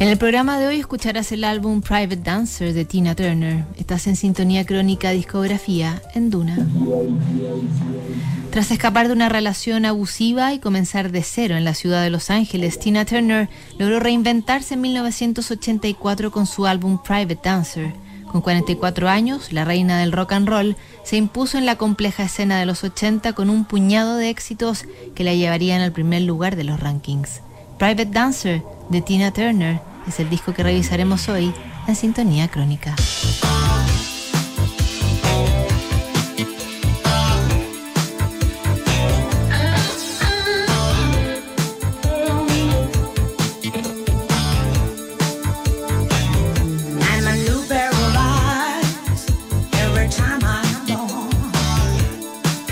En el programa de hoy escucharás el álbum Private Dancer de Tina Turner. Estás en sintonía crónica discografía en Duna. Tras escapar de una relación abusiva y comenzar de cero en la ciudad de Los Ángeles, Tina Turner logró reinventarse en 1984 con su álbum Private Dancer. Con 44 años, la reina del rock and roll se impuso en la compleja escena de los 80 con un puñado de éxitos que la llevarían al primer lugar de los rankings. Private Dancer de Tina Turner es el disco que revisaremos hoy en Sintonía Crónica.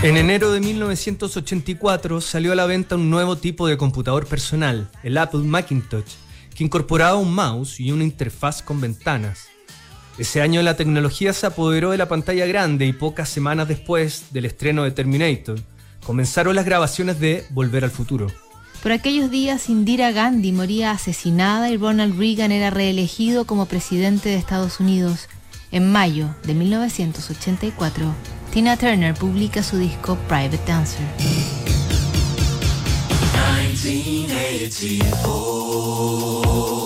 En enero de 1984 salió a la venta un nuevo tipo de computador personal, el Apple Macintosh, que incorporaba un mouse y una interfaz con ventanas. Ese año la tecnología se apoderó de la pantalla grande y pocas semanas después del estreno de Terminator, comenzaron las grabaciones de Volver al Futuro. Por aquellos días Indira Gandhi moría asesinada y Ronald Reagan era reelegido como presidente de Estados Unidos. En mayo de 1984, Tina Turner publica su disco Private Dancer. 1984.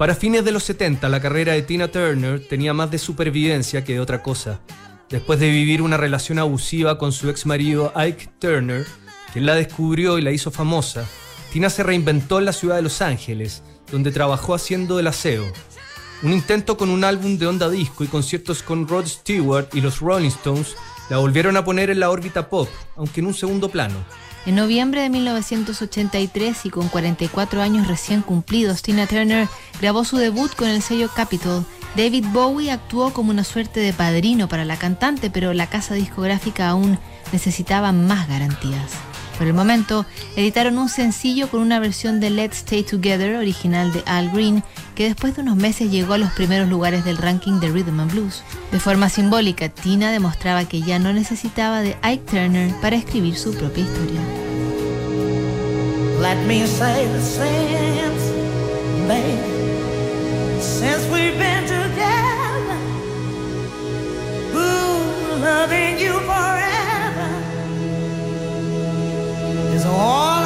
Para fines de los 70, la carrera de Tina Turner tenía más de supervivencia que de otra cosa. Después de vivir una relación abusiva con su ex marido Ike Turner, quien la descubrió y la hizo famosa, Tina se reinventó en la ciudad de Los Ángeles, donde trabajó haciendo el aseo. Un intento con un álbum de onda disco y conciertos con Rod Stewart y los Rolling Stones la volvieron a poner en la órbita pop, aunque en un segundo plano. En noviembre de 1983 y con 44 años recién cumplidos, Tina Turner grabó su debut con el sello Capitol. David Bowie actuó como una suerte de padrino para la cantante, pero la casa discográfica aún necesitaba más garantías. Por el momento, editaron un sencillo con una versión de Let's Stay Together original de Al Green, que después de unos meses llegó a los primeros lugares del ranking de Rhythm and Blues. De forma simbólica, Tina demostraba que ya no necesitaba de Ike Turner para escribir su propia historia. Since we've been together. Is all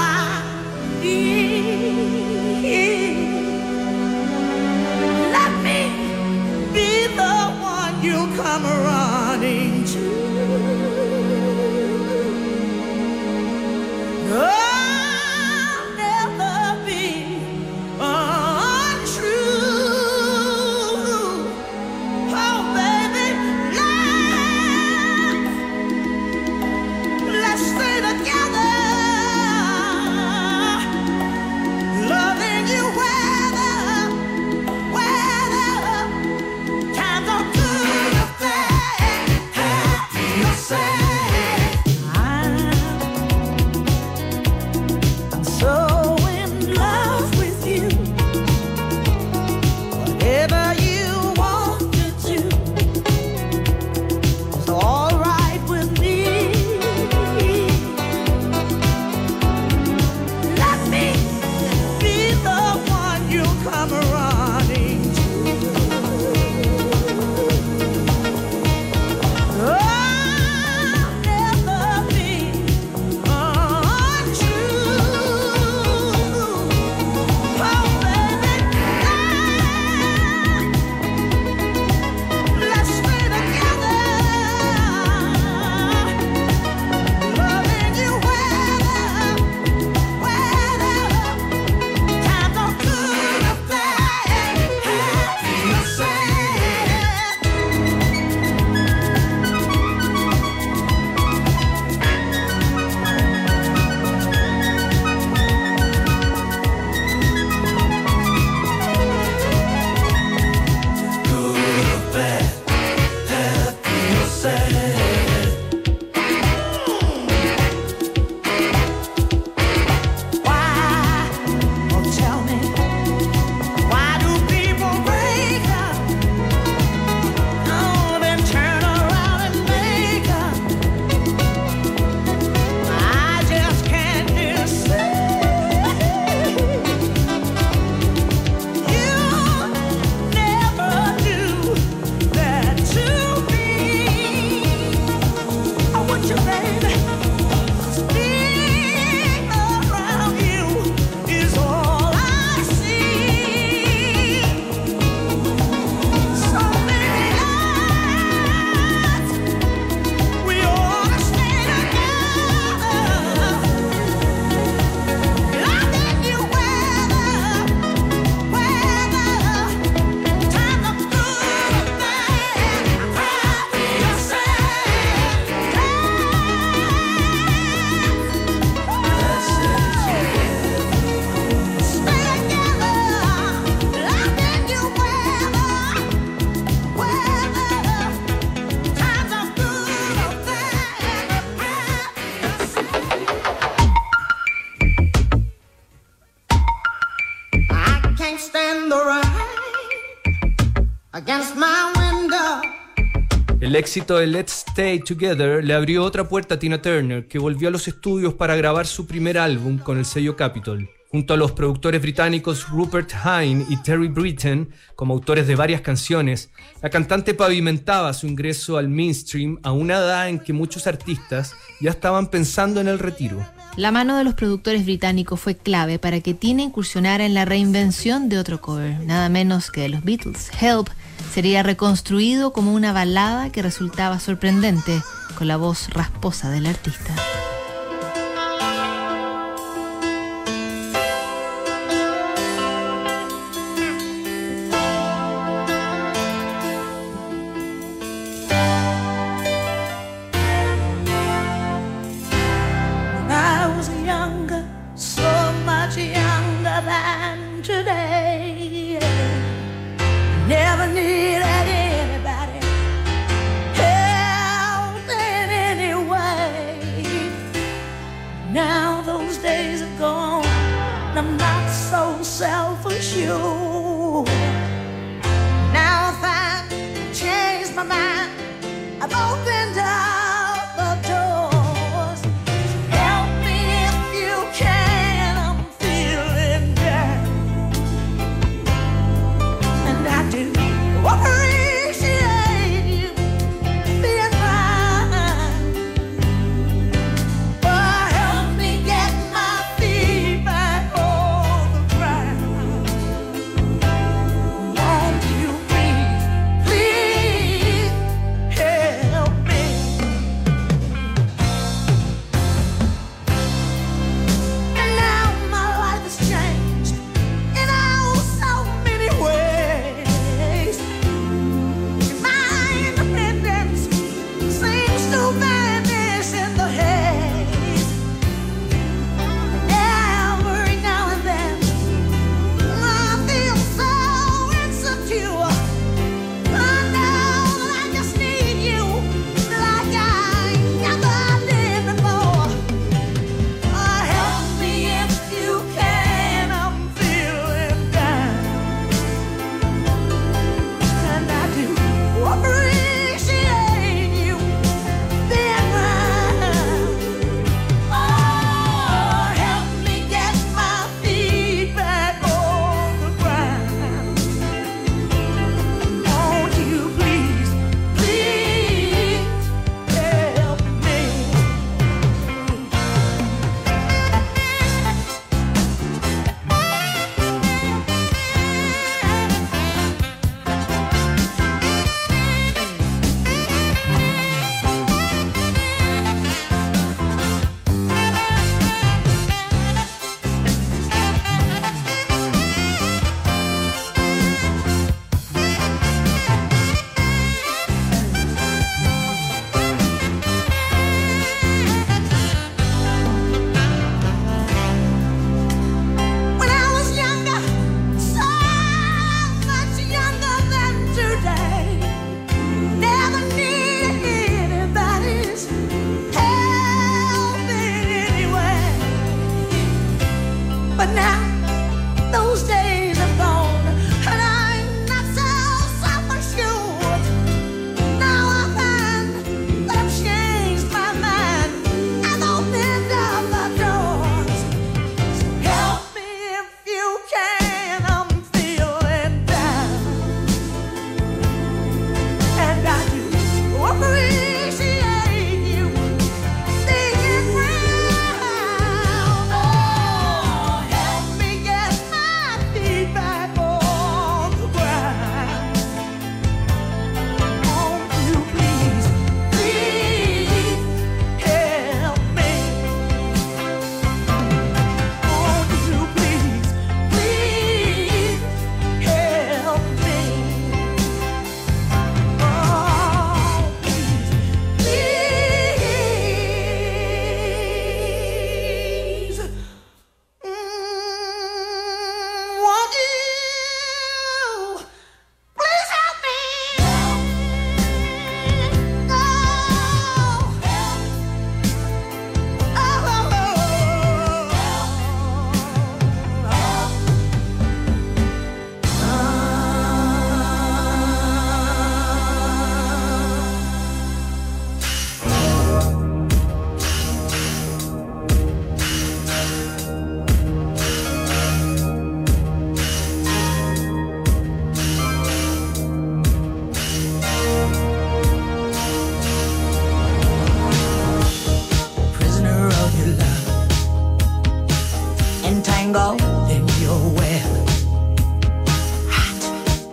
El éxito de Let's Stay Together le abrió otra puerta a Tina Turner, que volvió a los estudios para grabar su primer álbum con el sello Capitol. Junto a los productores británicos Rupert Hine y Terry Britten, como autores de varias canciones, la cantante pavimentaba su ingreso al mainstream a una edad en que muchos artistas ya estaban pensando en el retiro. La mano de los productores británicos fue clave para que Tina incursionara en la reinvención de otro cover, nada menos que de los Beatles. Help sería reconstruido como una balada que resultaba sorprendente con la voz rasposa del artista.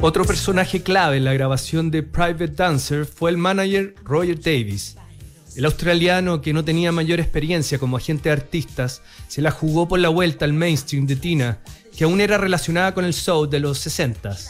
Otro personaje clave en la grabación de Private Dancer fue el manager Roger Davis. El australiano, que no tenía mayor experiencia como agente de artistas, se la jugó por la vuelta al mainstream de Tina, que aún era relacionada con el soul de los 60s.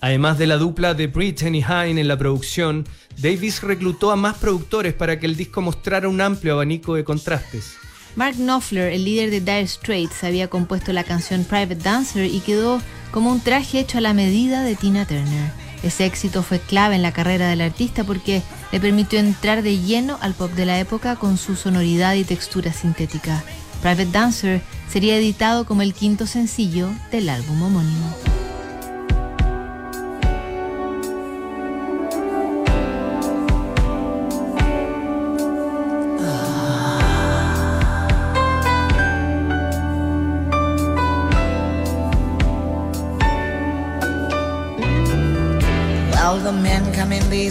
Además de la dupla de Britney Hine en la producción, Davis reclutó a más productores para que el disco mostrara un amplio abanico de contrastes. Mark Knopfler, el líder de Dire Straits, había compuesto la canción Private Dancer y quedó como un traje hecho a la medida de Tina Turner. Ese éxito fue clave en la carrera del artista porque le permitió entrar de lleno al pop de la época con su sonoridad y textura sintética. Private Dancer sería editado como el quinto sencillo del álbum homónimo.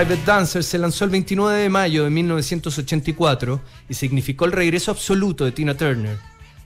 Private Dancer se lanzó el 29 de mayo de 1984 y significó el regreso absoluto de Tina Turner.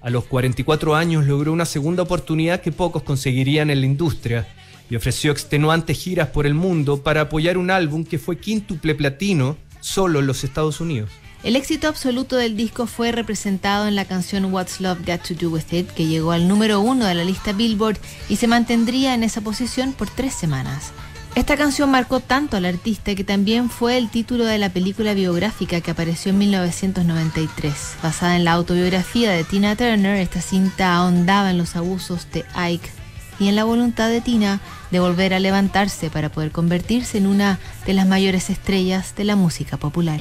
A los 44 años logró una segunda oportunidad que pocos conseguirían en la industria y ofreció extenuantes giras por el mundo para apoyar un álbum que fue quíntuple platino solo en los Estados Unidos. El éxito absoluto del disco fue representado en la canción What's Love Got to Do With It, que llegó al número uno de la lista Billboard y se mantendría en esa posición por tres semanas. Esta canción marcó tanto al artista que también fue el título de la película biográfica que apareció en 1993. Basada en la autobiografía de Tina Turner, esta cinta ahondaba en los abusos de Ike y en la voluntad de Tina de volver a levantarse para poder convertirse en una de las mayores estrellas de la música popular.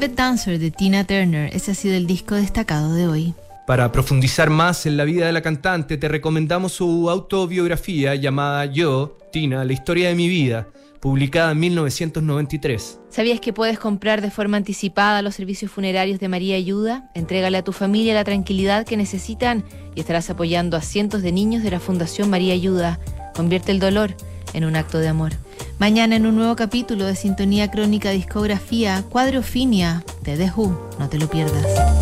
Private Dancer de Tina Turner, ese ha sido el disco destacado de hoy. Para profundizar más en la vida de la cantante, te recomendamos su autobiografía llamada Yo, Tina, la historia de mi vida, publicada en 1993. ¿Sabías que puedes comprar de forma anticipada los servicios funerarios de María Ayuda? Entrégale a tu familia la tranquilidad que necesitan y estarás apoyando a cientos de niños de la Fundación María Ayuda. Convierte el dolor en un acto de amor. Mañana en un nuevo capítulo de Sintonía Crónica Discografía, Cuadrofinia de The Who. No te lo pierdas.